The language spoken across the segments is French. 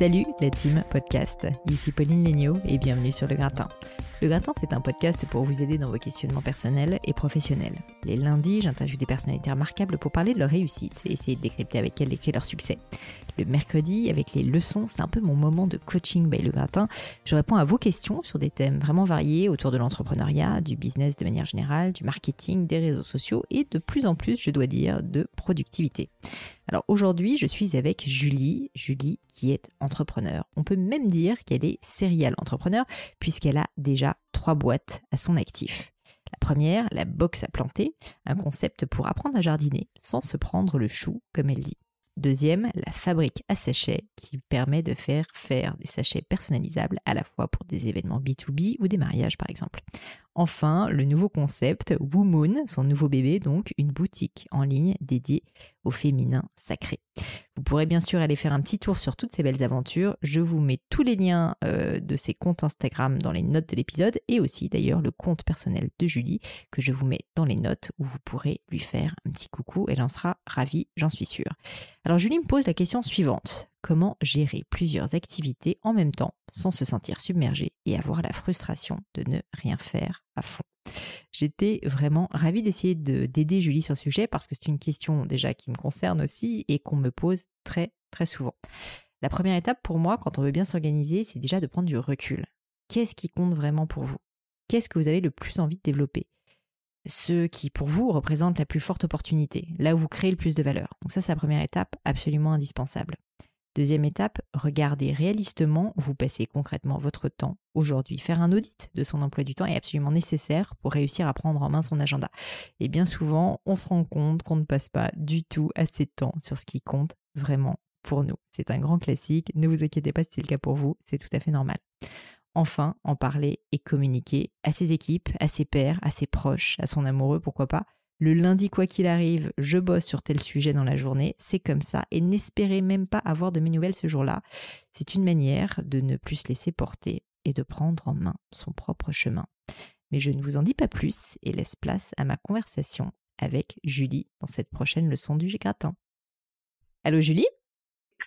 Salut la team podcast, ici Pauline Legnaud et bienvenue sur Le Gratin. Le Gratin, c'est un podcast pour vous aider dans vos questionnements personnels et professionnels. Les lundis, j'interviewe des personnalités remarquables pour parler de leur réussite et essayer de décrypter avec elles les clés de leur succès. Le mercredi, avec les leçons, c'est un peu mon moment de coaching by Le Gratin. Je réponds à vos questions sur des thèmes vraiment variés autour de l'entrepreneuriat, du business de manière générale, du marketing, des réseaux sociaux et de plus en plus, je dois dire, de productivité. Alors aujourd'hui, je suis avec Julie, Julie qui est entrepreneur. On peut même dire qu'elle est serial entrepreneur puisqu'elle a déjà trois boîtes à son actif. La première, la box à planter, un concept pour apprendre à jardiner sans se prendre le chou, comme elle dit. Deuxième, la fabrique à sachets qui permet de faire faire des sachets personnalisables à la fois pour des événements B2B ou des mariages par exemple. Enfin, le nouveau concept Moon, son nouveau bébé donc, une boutique en ligne dédiée au féminin sacré. Vous pourrez bien sûr aller faire un petit tour sur toutes ces belles aventures. Je vous mets tous les liens euh, de ses comptes Instagram dans les notes de l'épisode et aussi d'ailleurs le compte personnel de Julie que je vous mets dans les notes où vous pourrez lui faire un petit coucou. Elle en sera ravie, j'en suis sûre. Alors Julie me pose la question suivante. Comment gérer plusieurs activités en même temps sans se sentir submergé et avoir la frustration de ne rien faire à fond J'étais vraiment ravie d'essayer d'aider Julie sur ce sujet parce que c'est une question déjà qui me concerne aussi et qu'on me pose très très souvent. La première étape pour moi quand on veut bien s'organiser, c'est déjà de prendre du recul. Qu'est-ce qui compte vraiment pour vous? Qu'est-ce que vous avez le plus envie de développer? Ce qui pour vous représente la plus forte opportunité, là où vous créez le plus de valeur. Donc ça, c'est la première étape absolument indispensable. Deuxième étape, regardez réalistement où vous passez concrètement votre temps aujourd'hui. Faire un audit de son emploi du temps est absolument nécessaire pour réussir à prendre en main son agenda. Et bien souvent, on se rend compte qu'on ne passe pas du tout assez de temps sur ce qui compte vraiment pour nous. C'est un grand classique, ne vous inquiétez pas si c'est le cas pour vous, c'est tout à fait normal. Enfin, en parler et communiquer à ses équipes, à ses pairs, à ses proches, à son amoureux, pourquoi pas, le lundi, quoi qu'il arrive, je bosse sur tel sujet dans la journée, c'est comme ça, et n'espérez même pas avoir de mes nouvelles ce jour-là. C'est une manière de ne plus se laisser porter et de prendre en main son propre chemin. Mais je ne vous en dis pas plus et laisse place à ma conversation avec Julie dans cette prochaine leçon du Gratin. Allô Julie?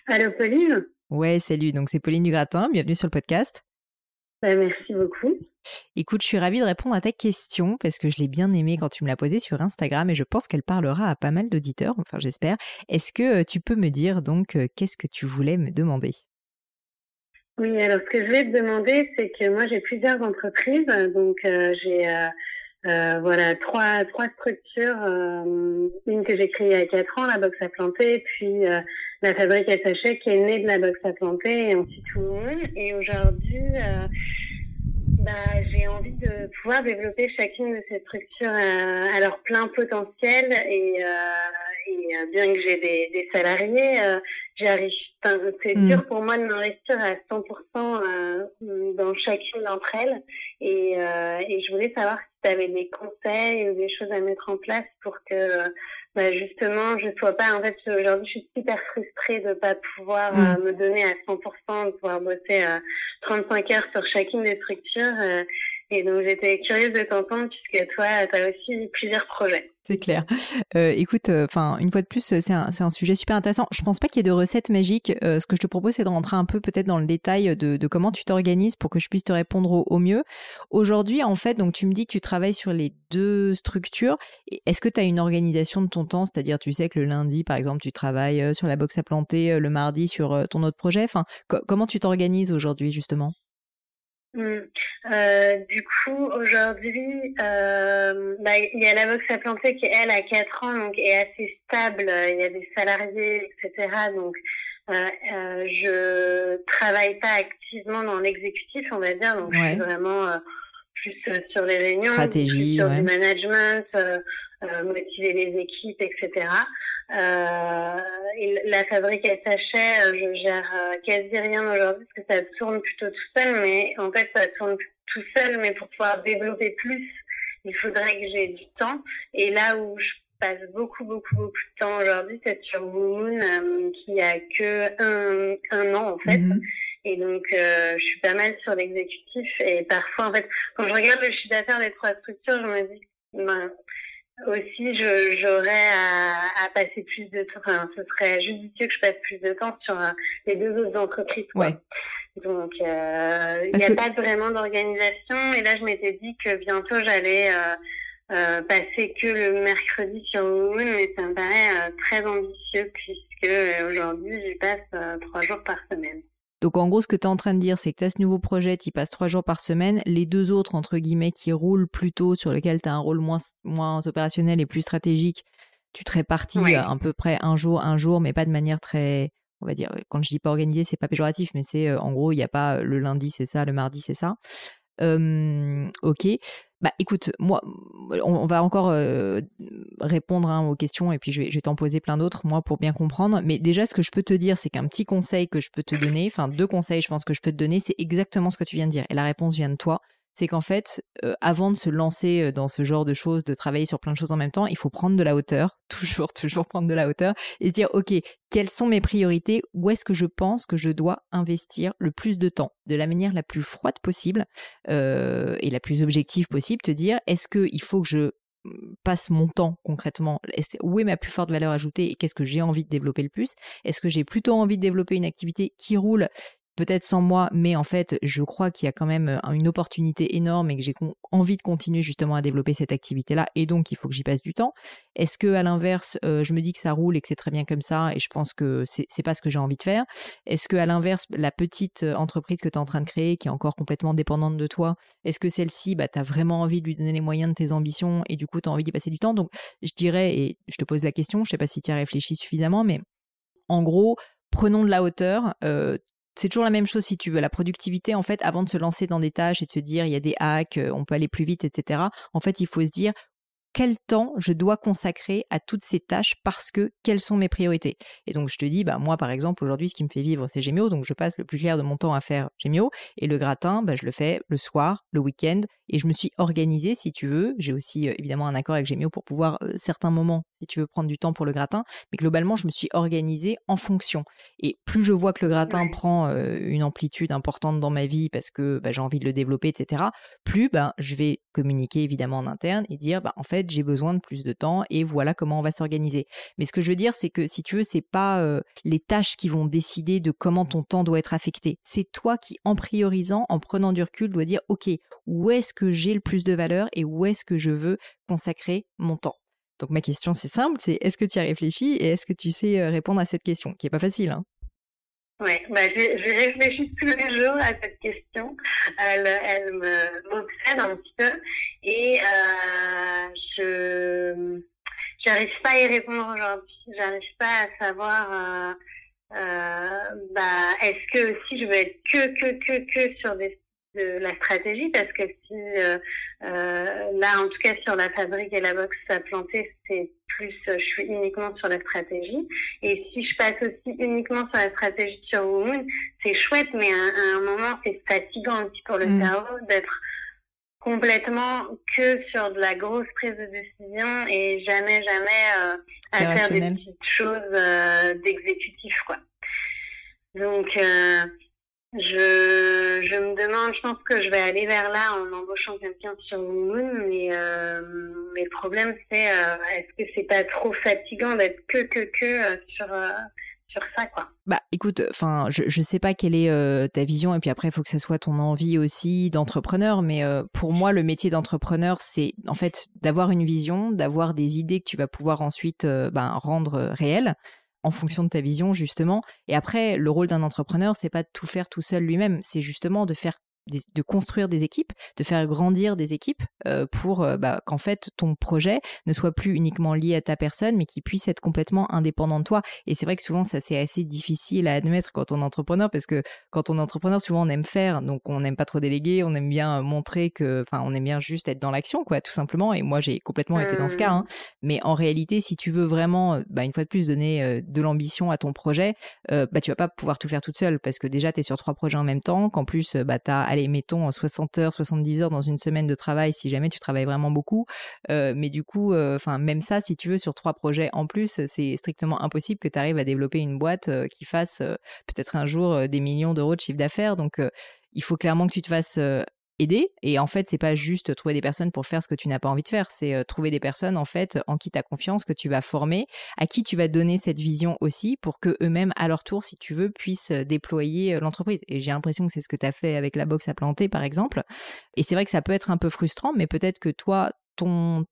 Allô Pauline? Ouais, salut, donc c'est Pauline du Gratin, bienvenue sur le podcast. Bah, merci beaucoup. Écoute, je suis ravie de répondre à ta question parce que je l'ai bien aimée quand tu me l'as posée sur Instagram et je pense qu'elle parlera à pas mal d'auditeurs, enfin j'espère. Est-ce que euh, tu peux me dire donc euh, qu'est-ce que tu voulais me demander? Oui, alors ce que je voulais te demander, c'est que moi j'ai plusieurs entreprises, donc euh, j'ai voilà trois trois structures, une que j'ai créée il y a quatre ans, la box à planter, puis la fabrique à sachets qui est née de la box à planter et le monde. Et aujourd'hui bah, j'ai envie de pouvoir développer chacune de ces structures à, leur plein potentiel et, euh, et euh, bien que j'ai des, des, salariés, euh, j'arrive. C'est mm. dur pour moi de m'investir à 100% euh, dans chacune d'entre elles et, euh, et je voulais savoir si tu avais des conseils ou des choses à mettre en place pour que bah justement, je sois pas. En fait, aujourd'hui, je suis super frustrée de pas pouvoir mm. euh, me donner à 100%, de pouvoir bosser euh, 35 heures sur chacune des structures. Euh, Et donc j'étais curieuse de t'entendre puisque toi, tu as aussi plusieurs projets. C'est clair. Euh, écoute, euh, enfin, une fois de plus, c'est un, un, sujet super intéressant. Je pense pas qu'il y ait de recettes magiques. Euh, ce que je te propose, c'est de rentrer un peu peut-être dans le détail de, de comment tu t'organises pour que je puisse te répondre au, mieux. Aujourd'hui, en fait, donc tu me dis que tu travailles sur les deux structures. Est-ce que tu as une organisation de ton temps? C'est-à-dire, tu sais que le lundi, par exemple, tu travailles sur la box à planter, le mardi sur ton autre projet. Comment tu t'organises aujourd'hui, justement? Mm. Euh, du coup, aujourd'hui, euh, bah, il y a la box à planter qui, elle, a 4 ans, donc est assez stable. Il y a des salariés, etc. Donc, euh, euh, je travaille pas activement dans l'exécutif, on va dire. Donc, je suis vraiment euh, plus sur les réunions, Stratégie, sur ouais. du management, motiver les équipes, etc. Euh, la fabrique SHA, euh, je gère euh, quasi rien aujourd'hui parce que ça tourne plutôt tout seul, mais en fait ça tourne tout seul, mais pour pouvoir développer plus, il faudrait que j'ai du temps. Et là où je passe beaucoup, beaucoup, beaucoup de temps aujourd'hui, c'est sur Moon, euh, qui a que un, un an en fait. Mm -hmm. Et donc, euh, je suis pas mal sur l'exécutif. Et parfois, en fait, quand je regarde le chiffre d'affaires des trois structures, je me dis, ben, aussi j'aurais à, à, passer plus de temps enfin ce serait judicieux que je passe plus de temps sur euh, les deux autres entreprises quoi. Ouais. donc euh, il n'y a que... pas vraiment d'organisation et là je m'étais dit que bientôt j'allais euh, euh, passer que le mercredi sur Moon mais ça me paraît très ambitieux puisque aujourd'hui j'y passe trois jours par semaine donc en gros, ce que tu es en train de dire, c'est que tu as ce nouveau projet, tu passes trois jours par semaine. Les deux autres, entre guillemets, qui roulent plutôt, sur lesquels tu as un rôle moins, moins opérationnel et plus stratégique, tu te répartis oui. à, à peu près un jour, un jour, mais pas de manière très, on va dire, quand je dis pas organisé, c'est pas péjoratif, mais c'est euh, en gros, il n'y a pas le lundi, c'est ça, le mardi, c'est ça. Euh, ok. Bah écoute, moi, on, va encore euh, répondre hein, aux questions et puis je vais, je vais t'en poser plein d'autres, moi, pour bien comprendre. Mais déjà, ce que je peux te dire, c'est qu'un petit conseil que je peux te donner, enfin deux conseils, je pense que je peux te donner, c'est exactement ce que tu viens de dire. Et la réponse vient de toi. C'est qu'en fait, avant de se lancer dans ce genre de choses, de travailler sur plein de choses en même temps, il faut prendre de la hauteur, toujours, toujours prendre de la hauteur et se dire, OK, quelles sont mes priorités? Où est-ce que je pense que je dois investir le plus de temps? De la manière la plus froide possible et la plus objective possible, te dire, est-ce qu'il faut que je passe mon temps concrètement? Où est ma plus forte valeur ajoutée et qu'est-ce que j'ai envie de développer le plus? Est-ce que j'ai plutôt envie de développer une activité qui roule peut-être sans moi, mais en fait, je crois qu'il y a quand même une opportunité énorme et que j'ai envie de continuer justement à développer cette activité-là, et donc il faut que j'y passe du temps. Est-ce que à l'inverse, euh, je me dis que ça roule et que c'est très bien comme ça, et je pense que c'est pas ce que j'ai envie de faire Est-ce que à l'inverse, la petite entreprise que tu es en train de créer, qui est encore complètement dépendante de toi, est-ce que celle-ci, bah, tu as vraiment envie de lui donner les moyens de tes ambitions et du coup tu as envie d'y passer du temps? Donc je dirais, et je te pose la question, je sais pas si tu as réfléchi suffisamment, mais en gros, prenons de la hauteur. Euh, c'est toujours la même chose si tu veux. La productivité, en fait, avant de se lancer dans des tâches et de se dire il y a des hacks, on peut aller plus vite, etc. En fait, il faut se dire quel temps je dois consacrer à toutes ces tâches parce que quelles sont mes priorités. Et donc je te dis, bah moi par exemple aujourd'hui ce qui me fait vivre c'est Gémio, donc je passe le plus clair de mon temps à faire Gémio et le gratin, bah, je le fais le soir, le week-end et je me suis organisée si tu veux. J'ai aussi euh, évidemment un accord avec Gémio pour pouvoir euh, certains moments si tu veux prendre du temps pour le gratin, mais globalement je me suis organisée en fonction. Et plus je vois que le gratin prend euh, une amplitude importante dans ma vie parce que bah, j'ai envie de le développer, etc. Plus bah, je vais communiquer évidemment en interne et dire bah en fait j'ai besoin de plus de temps et voilà comment on va s'organiser. Mais ce que je veux dire, c'est que si tu veux, c'est pas euh, les tâches qui vont décider de comment ton temps doit être affecté. C'est toi qui, en priorisant, en prenant du recul, dois dire ok, où est-ce que j'ai le plus de valeur et où est-ce que je veux consacrer mon temps? Donc ma question c'est simple, c'est est-ce que tu as réfléchi et est-ce que tu sais répondre à cette question, qui est pas facile. Hein? Ouais, bah, je, réfléchis tous les jours à cette question. Elle, elle m'obsède un petit peu et euh, je j'arrive pas à y répondre aujourd'hui. J'arrive pas à savoir. Euh, bah, est-ce que si je veux être que que que que sur des de la stratégie parce que si euh, euh, là en tout cas sur la fabrique et la box à planter c'est plus je suis uniquement sur la stratégie. Et si je passe aussi uniquement sur la stratégie sur Womoon c'est chouette mais à, à, un moment c'est fatigant aussi pour le mmh. cerveau d'être complètement que sur de la grosse prise de décision et jamais jamais euh, à faire des petites choses d'exécutif quoi. Donc je, je me demande, je pense que je vais aller vers là en embauchant quelqu'un sur Moon, mais, euh, mais le problème c'est euh, est-ce que c'est pas trop fatigant d'être que que que euh, sur euh, sur ça quoi? Bah écoute, enfin je je sais pas quelle est ta vision et puis après faut que ça soit ton envie aussi d'entrepreneur, mais pour moi le métier d'entrepreneur c'est en fait d'avoir une vision, d'avoir des idées que tu vas pouvoir ensuite ben, rendre réelles en fonction de ta vision justement. Et après, le rôle d'un entrepreneur, c'est pas de tout faire tout seul lui-même, c'est justement de faire de construire des équipes, de faire grandir des équipes euh, pour euh, bah, qu'en fait ton projet ne soit plus uniquement lié à ta personne, mais qu'il puisse être complètement indépendant de toi. Et c'est vrai que souvent ça c'est assez difficile à admettre quand on est entrepreneur, parce que quand on est entrepreneur, souvent on aime faire, donc on n'aime pas trop déléguer, on aime bien montrer que, enfin on aime bien juste être dans l'action, quoi, tout simplement. Et moi j'ai complètement été dans ce cas. Hein. Mmh. Mais en réalité, si tu veux vraiment, bah, une fois de plus, donner euh, de l'ambition à ton projet, bah tu vas pas pouvoir tout faire toute seule, parce que déjà tu es sur trois projets en même temps, qu'en plus bah t'as allez, mettons 60 heures, 70 heures dans une semaine de travail si jamais tu travailles vraiment beaucoup. Euh, mais du coup, euh, enfin, même ça, si tu veux, sur trois projets en plus, c'est strictement impossible que tu arrives à développer une boîte euh, qui fasse peut-être un jour des millions d'euros de chiffre d'affaires. Donc, il faut clairement que tu te fasses aider. Et en fait, c'est pas juste trouver des personnes pour faire ce que tu n'as pas envie de faire. C'est euh, trouver des personnes, en fait, en qui tu as confiance, que tu vas former, à qui tu vas donner cette vision aussi pour que eux-mêmes, à leur tour, si tu veux, puissent euh, déployer euh, l'entreprise. Et j'ai l'impression que c'est ce que tu as fait avec la box à planter, par exemple. Et c'est vrai que ça peut être un peu frustrant, mais peut-être que toi, ton,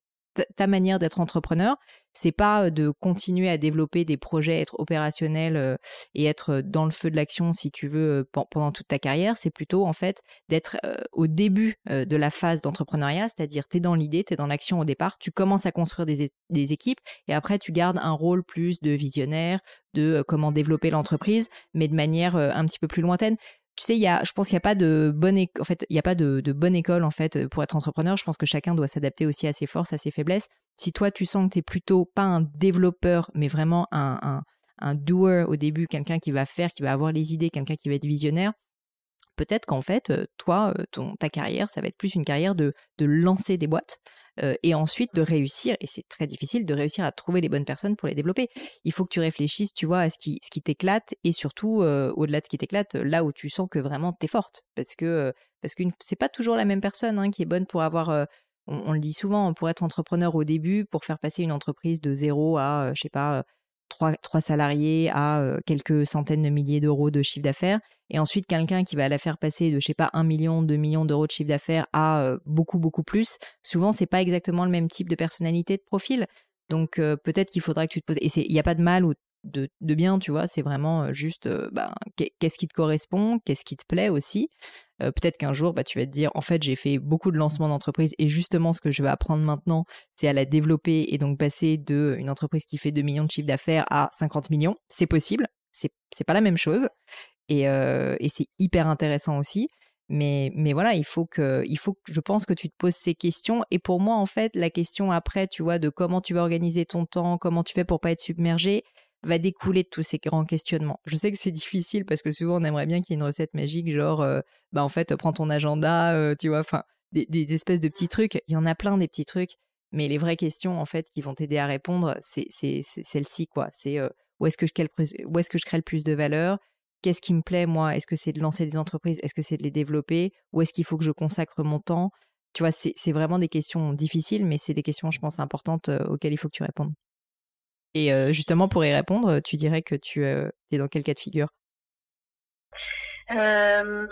ta manière d'être entrepreneur, c'est pas de continuer à développer des projets, être opérationnel et être dans le feu de l'action si tu veux pendant toute ta carrière, c'est plutôt en fait d'être au début de la phase d'entrepreneuriat, c'est-à-dire tu es dans l'idée, tu es dans l'action au départ, tu commences à construire des, des, équipes et après tu gardes un rôle plus de visionnaire, de comment développer l'entreprise, mais de manière un petit peu plus lointaine tu sais, il y a, je pense qu'il n'y a pas de bonne, en fait, il y a pas de, bonne école en fait pour être entrepreneur. Je pense que chacun doit s'adapter aussi à ses forces, à ses faiblesses. Si toi tu sens que tu es plutôt pas un développeur, mais vraiment un, un, doer au début, quelqu'un qui va faire, qui va avoir les idées, quelqu'un qui va être visionnaire, peut-être qu'en fait, toi, ton, ta carrière, ça va être plus une carrière de, de lancer des boîtes et ensuite de réussir, et c'est très difficile de réussir à trouver les bonnes personnes pour les développer. Il faut que tu réfléchisses, tu vois, à ce qui, ce qui t'éclate et surtout, au-delà de ce qui t'éclate, là où tu sens que vraiment t'es forte. Parce que parce que c'est pas toujours la même personne hein, qui est bonne pour avoir. On, on, le dit souvent, pour être entrepreneur au début, pour faire passer une entreprise de zéro à, je sais pas, trois, salariés à quelques centaines de milliers d'euros de chiffre d'affaires, et ensuite quelqu'un qui va la faire passer de, je sais pas, un million, deux millions d'euros de chiffre d'affaires à beaucoup, beaucoup plus, souvent, c'est pas exactement le même type de personnalité, de profil. Donc peut-être qu'il faudra que tu te poses. Et il n'y a pas de mal ou de, bien, tu vois. C'est vraiment juste, ben, qu'est-ce qui te correspond, qu'est-ce qui te plaît aussi. Peut-être qu'un jour, bah, tu vas te dire, en fait, j'ai fait beaucoup de lancements d'entreprise et justement, ce que je vais apprendre maintenant, c'est à la développer et donc passer de une entreprise qui fait 2 millions de chiffre d'affaires à 50 millions. C'est possible. C'est, c'est pas la même chose. Et, et c'est hyper intéressant aussi. Mais, mais voilà, il faut que, il faut que, je pense que tu te poses ces questions. Et pour moi, en fait, la question après, tu vois, de comment tu vas organiser ton temps, comment tu fais pour pas être submergé, va découler de tous ces grands questionnements. Je sais que c'est difficile parce que souvent on aimerait bien qu'il y ait une recette magique, genre, euh, bah en fait, prends ton agenda, euh, tu vois, enfin, des, espèces de petits trucs. Il y en a plein des petits trucs, mais les vraies questions en fait qui vont t'aider à répondre, c'est celle-ci quoi. C'est euh, où est-ce que je crée le où est-ce que je crée le plus de valeur? Qu'est-ce qui me plaît moi? Est-ce que c'est de lancer des entreprises? Est-ce que c'est de les développer? Où est-ce qu'il faut que je consacre mon temps? Tu vois, c'est vraiment des questions difficiles, mais c'est des questions, je pense, importantes auxquelles il faut que tu répondes. Et justement, pour y répondre, tu dirais que tu es dans quel cas de figure? Euh,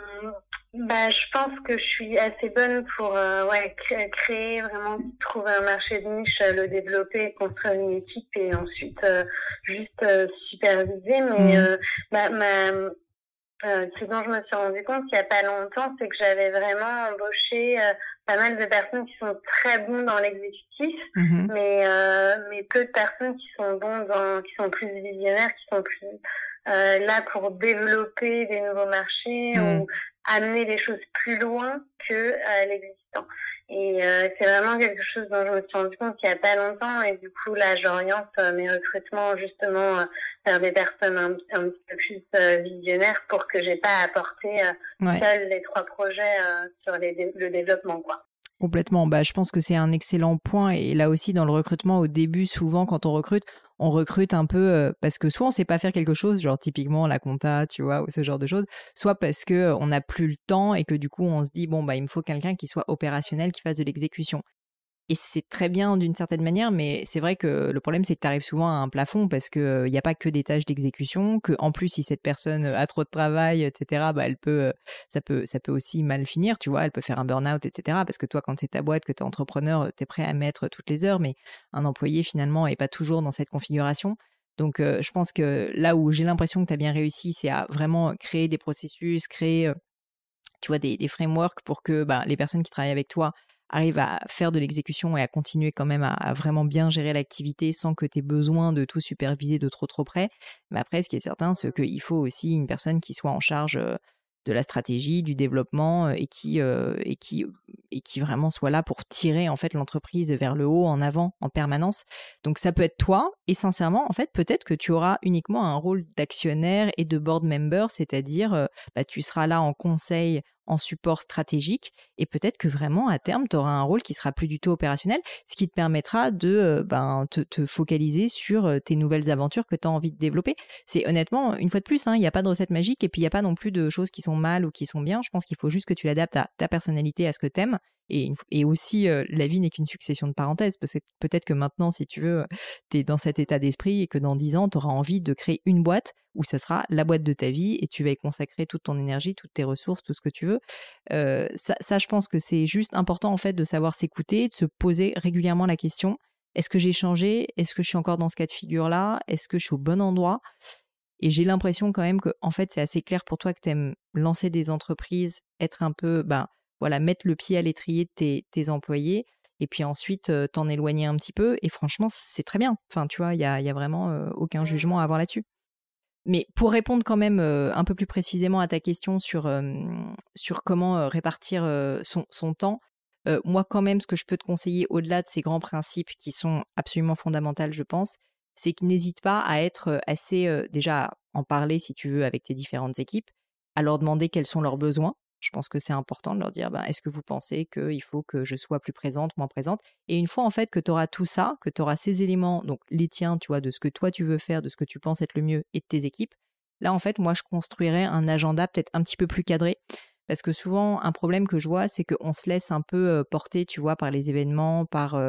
bah, je pense que je suis assez bonne pour ouais, créer, vraiment trouver un marché de niche, le développer, construire une équipe et ensuite juste superviser. Mais mmh. bah, ma, ce dont je me suis rendu compte il n'y a pas longtemps, c'est que j'avais vraiment embauché pas mal de personnes qui sont très bons dans l'exécutif, mhm. mais euh, mais peu de personnes qui sont bons dans, qui sont plus visionnaires, qui sont plus euh, là pour développer des nouveaux marchés mhm. ou amener les choses plus loin que euh, l'existant. Et euh, c'est vraiment quelque chose dont je me suis rendu compte il n'y a pas longtemps. Et du coup, là, j'oriente euh, mes recrutements justement vers des personnes un, un petit peu plus visionnaires pour que j'ai pas à apporter seuls les trois projets sur les, le développement, quoi. Complètement. Bah, je pense que c'est un excellent point. Et là aussi, dans le recrutement, au début, souvent, quand on recrute, on recrute un peu parce que soit on sait pas faire quelque chose, genre typiquement la compta, tu vois, ou ce genre de choses, soit parce que on n'a plus le temps et que du coup on se dit bon bah il me faut quelqu'un qui soit opérationnel, qui fasse de l'exécution. Et c'est très bien d'une certaine manière, mais c'est vrai que le problème, c'est que tu arrives souvent à un plafond parce qu'il n'y a pas que des tâches d'exécution, que en plus, si cette personne a trop de travail, etc., bah, elle peut, ça, peut, ça peut aussi mal finir, tu vois, elle peut faire un burn-out, etc. Parce que toi, quand c'est ta boîte, que tu es entrepreneur, tu es prêt à mettre toutes les heures, mais un employé, finalement, n'est pas toujours dans cette configuration. Donc, je pense que là où j'ai l'impression que tu as bien réussi, c'est à vraiment créer des processus, créer, tu vois, des, frameworks pour que bah, les personnes qui travaillent avec toi arrive à faire de l'exécution et à continuer quand même à, vraiment bien gérer l'activité sans que tu aies besoin de tout superviser de trop trop près. Mais après, ce qui est certain, c'est qu'il faut aussi une personne qui soit en charge euh, de la stratégie, du développement euh, et qui, euh, et qui, et qui vraiment soit là pour tirer en fait l'entreprise vers le haut, en avant, en permanence. Donc ça peut être toi et sincèrement, en fait, peut-être que tu auras uniquement un rôle d'actionnaire et de board member, c'est-à-dire bah, tu seras là en conseil, en support stratégique et peut-être que vraiment à terme tu auras un rôle qui sera plus du tout opérationnel, ce qui te permettra de euh, ben, te, focaliser sur euh, tes nouvelles aventures que tu as envie de développer. C'est honnêtement, une fois de plus, hein, il n'y a pas de recette magique et puis il n'y a pas non plus de choses qui sont mal ou qui sont bien. Je pense qu'il faut juste que tu l'adaptes à ta personnalité, à ce que tu aimes et, aussi, la vie n'est qu'une succession de parenthèses. Peut-être que maintenant, si tu veux, tu es dans cet état d'esprit et que dans dix ans, tu auras envie de créer une boîte où ça sera la boîte de ta vie et tu vas y consacrer toute ton énergie, toutes tes ressources, tout ce que tu veux. Ça, je pense que c'est juste important en fait de savoir s'écouter, de se poser régulièrement la question est-ce que j'ai changé? Est-ce que je suis encore dans ce cas de figure-là? Est-ce que je suis au bon endroit? Et j'ai l'impression quand même que en fait c'est assez clair pour toi que tu aimes lancer des entreprises, être un peu ben voilà, mettre le pied à l'étrier de tes, employés et puis ensuite t'en éloigner un petit peu. Et franchement, c'est très bien. Enfin, tu vois, il y a, y a, vraiment aucun jugement à avoir là-dessus. Mais pour répondre quand même un peu plus précisément à ta question sur, sur comment répartir son, son, temps, moi quand même, ce que je peux te conseiller au-delà de ces grands principes qui sont absolument fondamentaux, je pense, c'est que n'hésite pas à être assez, déjà, en parler si tu veux avec tes différentes équipes, à leur demander quels sont leurs besoins, je pense que c'est important de leur dire ben, est-ce que vous pensez qu'il faut que je sois plus présente, moins présente? Et une fois en fait que tu auras tout ça, que tu auras ces éléments, donc les tiens, tu vois, de ce que toi tu veux faire, de ce que tu penses être le mieux et de tes équipes, là en fait, moi je construirais un agenda peut-être un petit peu plus cadré. Parce que souvent, un problème que je vois, c'est qu'on se laisse un peu porter, tu vois, par les événements, par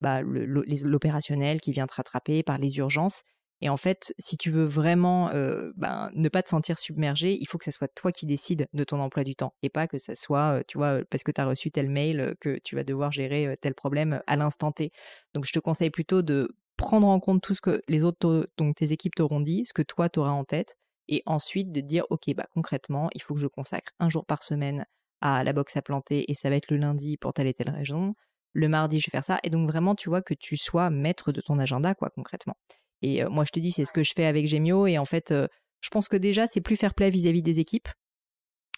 bah, l'opérationnel qui vient te rattraper, par les urgences. Et en fait, si tu veux vraiment ben, ne pas te sentir submergé, il faut que ce soit toi qui décides de ton emploi du temps et pas que ça soit, tu vois, parce que tu as reçu tel mail que tu vas devoir gérer tel problème à l'instant T. Donc je te conseille plutôt de prendre en compte tout ce que les autres, donc tes équipes t'auront dit, ce que toi t'auras en tête, et ensuite de dire, ok, bah concrètement, il faut que je consacre un jour par semaine à la boxe à planter et ça va être le lundi pour telle et telle région. Le mardi, je vais faire ça. Et donc vraiment, tu vois, que tu sois maître de ton agenda, quoi, concrètement. Et moi, je te dis, c'est ce que je fais avec Gemio. Et en fait, je pense que déjà, c'est plus fair play vis-à-vis des équipes.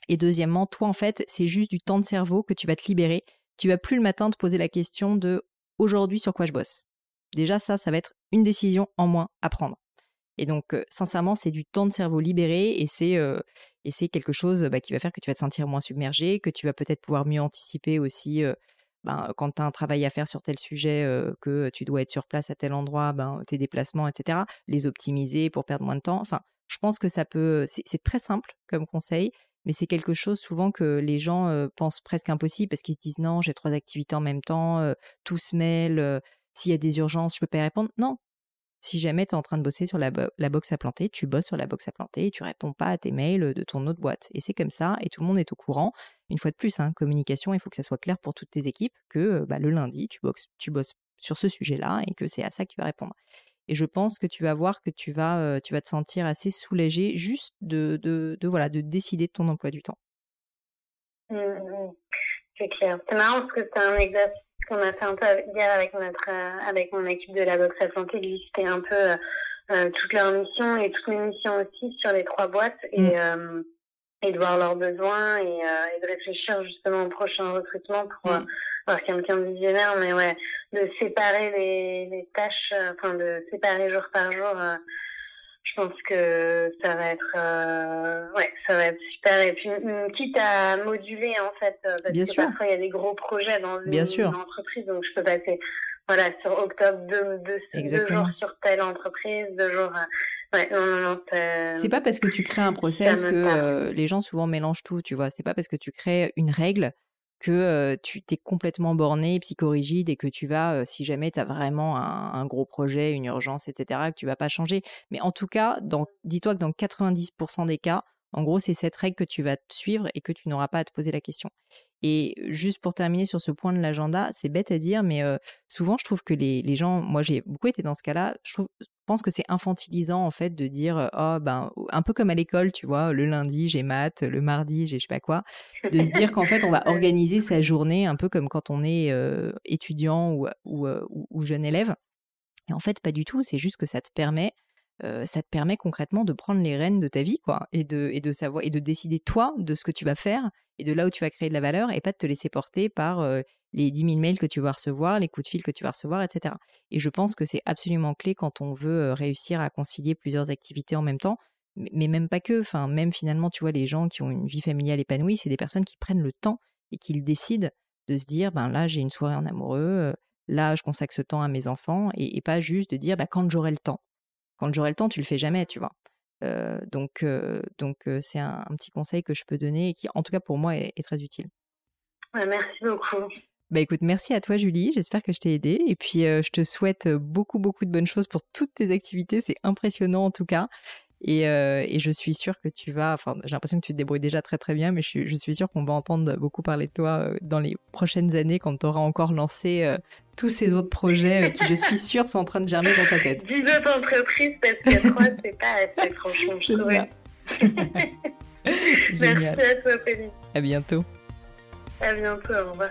Et deuxièmement, toi, en fait, c'est juste du temps de cerveau que tu vas te libérer. Tu vas plus le matin te poser la question de aujourd'hui sur quoi je bosse? Déjà, ça, ça va être une décision en moins à prendre. Et donc, sincèrement, c'est du temps de cerveau libéré et c'est c'est quelque chose bah, qui va faire que tu vas te sentir moins submergé, que tu vas peut-être pouvoir mieux anticiper aussi ben, quand tu as un travail à faire sur tel sujet, que tu dois être sur place à tel endroit, ben, tes déplacements, etc., les optimiser pour perdre moins de temps. Enfin, je pense que ça peut. C'est très simple comme conseil, mais c'est quelque chose souvent que les gens pensent presque impossible parce qu'ils se disent non, j'ai trois activités en même temps, tout se mêle, s'il y a des urgences, je peux pas y répondre. Non, si jamais tu es en train de bosser sur la, box à planter, tu bosses sur la box à planter et tu réponds pas à tes mails de ton autre boîte. Et c'est comme ça, et tout le monde est au courant. Une fois de plus, hein, communication, il faut que ça soit clair pour toutes tes équipes que bah, le lundi, tu, tu bosses sur ce sujet-là et que c'est à ça que tu vas répondre. Et je pense que tu vas voir que tu vas, euh, tu vas te sentir assez soulagé juste de, de, voilà, de décider de ton emploi du temps. Mmh, mmh. C'est clair. C'est marrant parce que c'est un exercice qu'on a fait un peu hier avec notre euh, avec mon équipe de la boxe de un peu euh, euh, toutes leurs missions et toutes mes missions aussi sur les trois boîtes et mm. et de voir leurs besoins et, et, de réfléchir justement au prochain recrutement pour mm. avoir quelqu'un de visionnaire, mais ouais, de séparer les, les tâches, enfin de séparer jour par jour je pense que ça va être euh, ouais ça va être super et puis quitte à moduler en fait euh, parce que parfois il y a des gros projets dans une, entreprise donc je peux passer voilà, sur octobre, deux, deux, jours sur telle entreprise, deux jours. Ouais, non, non, non. C'est pas parce que tu crées un process que les gens souvent mélangent tout, tu vois. C'est pas parce que tu crées une règle que tu t'es complètement borné, psychorigide et que tu vas, si jamais tu as vraiment un, gros projet, une urgence, etc., que tu vas pas changer. Mais en tout cas, dis-toi que dans 90% des cas, en gros, c'est cette règle que tu vas suivre et que tu n'auras pas à te poser la question. Et juste pour terminer sur ce point de l'agenda, c'est bête à dire, mais souvent je trouve que les, les gens, moi j'ai beaucoup été dans ce cas-là, je, trouve, pense que c'est infantilisant en fait de dire, oh ben, un peu comme à l'école, tu vois, le lundi j'ai maths, le mardi j'ai je sais pas quoi, de se dire qu'en fait on va organiser sa journée un peu comme quand on est étudiant ou, ou, ou jeune élève. Et en fait, pas du tout, c'est juste que ça te permet ça te permet concrètement de prendre les rênes de ta vie, quoi, et de, et de savoir et de décider toi de ce que tu vas faire et de là où tu vas créer de la valeur, et pas de te laisser porter par les 10 000 mails que tu vas recevoir, les coups de fil que tu vas recevoir, etc. Et je pense que c'est absolument clé quand on veut réussir à concilier plusieurs activités en même temps, mais même pas que. Enfin, même finalement, tu vois, les gens qui ont une vie familiale épanouie, c'est des personnes qui prennent le temps et qui décident de se dire, ben là, j'ai une soirée en amoureux. Là, je consacre ce temps à mes enfants et, pas juste de dire bah, quand j'aurai le temps. Quand j'aurai le temps, tu le fais jamais, tu vois. Euh, donc, euh, donc euh, c'est un, petit conseil que je peux donner et qui, en tout cas pour moi, est, très utile. merci beaucoup. Bah écoute, merci à toi Julie, j'espère que je t'ai aidé et puis je te souhaite beaucoup beaucoup de bonnes choses pour toutes tes activités, c'est impressionnant en tout cas et, et, je suis sûre que tu vas, enfin j'ai l'impression que tu te débrouilles déjà très très bien mais je, je suis sûre qu'on va entendre beaucoup parler de toi dans les prochaines années quand tu auras encore lancé tous ces autres projets euh, qui, je suis sûre, sont en train de germer dans ta tête. 10 autres entreprises, parce que 3, c'est pas assez, franchement. Ça. Merci à toi, Félix. À bientôt. À bientôt, au revoir.